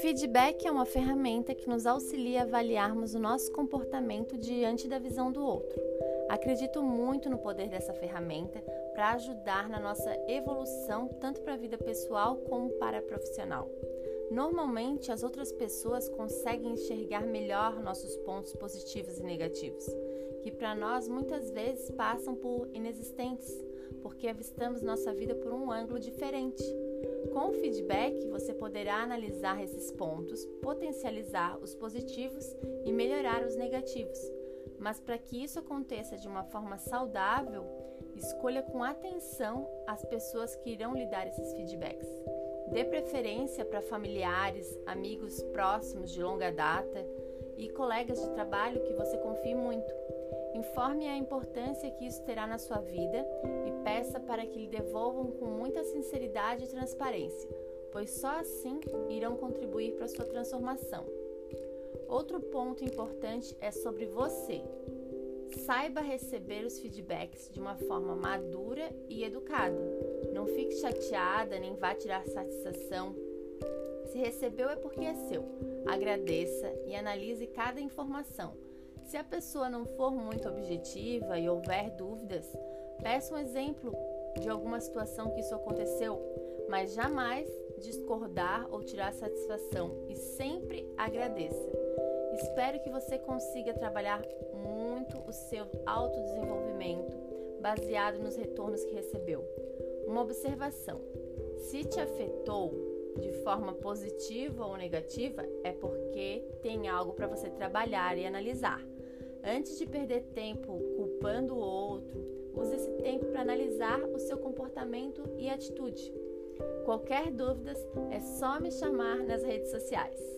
Feedback é uma ferramenta que nos auxilia a avaliarmos o nosso comportamento diante da visão do outro. Acredito muito no poder dessa ferramenta para ajudar na nossa evolução, tanto para a vida pessoal como para a profissional. Normalmente, as outras pessoas conseguem enxergar melhor nossos pontos positivos e negativos, que para nós muitas vezes passam por inexistentes, porque avistamos nossa vida por um ângulo diferente. Com o feedback, você poderá analisar esses pontos, potencializar os positivos e melhorar os negativos. Mas para que isso aconteça de uma forma saudável, escolha com atenção as pessoas que irão lhe dar esses feedbacks. Dê preferência para familiares, amigos próximos de longa data e colegas de trabalho que você confie muito. Informe a importância que isso terá na sua vida e peça para que lhe devolvam com muita sinceridade e transparência, pois só assim irão contribuir para sua transformação. Outro ponto importante é sobre você. Saiba receber os feedbacks de uma forma madura e educada. Não fique chateada nem vá tirar satisfação. Se recebeu é porque é seu. Agradeça e analise cada informação. Se a pessoa não for muito objetiva e houver dúvidas, peça um exemplo de alguma situação que isso aconteceu, mas jamais discordar ou tirar satisfação e sempre agradeça. Espero que você consiga trabalhar muito o seu autodesenvolvimento baseado nos retornos que recebeu. Uma observação: se te afetou de forma positiva ou negativa, é porque tem algo para você trabalhar e analisar. Antes de perder tempo culpando o outro, use esse tempo para analisar o seu comportamento e atitude. Qualquer dúvidas é só me chamar nas redes sociais.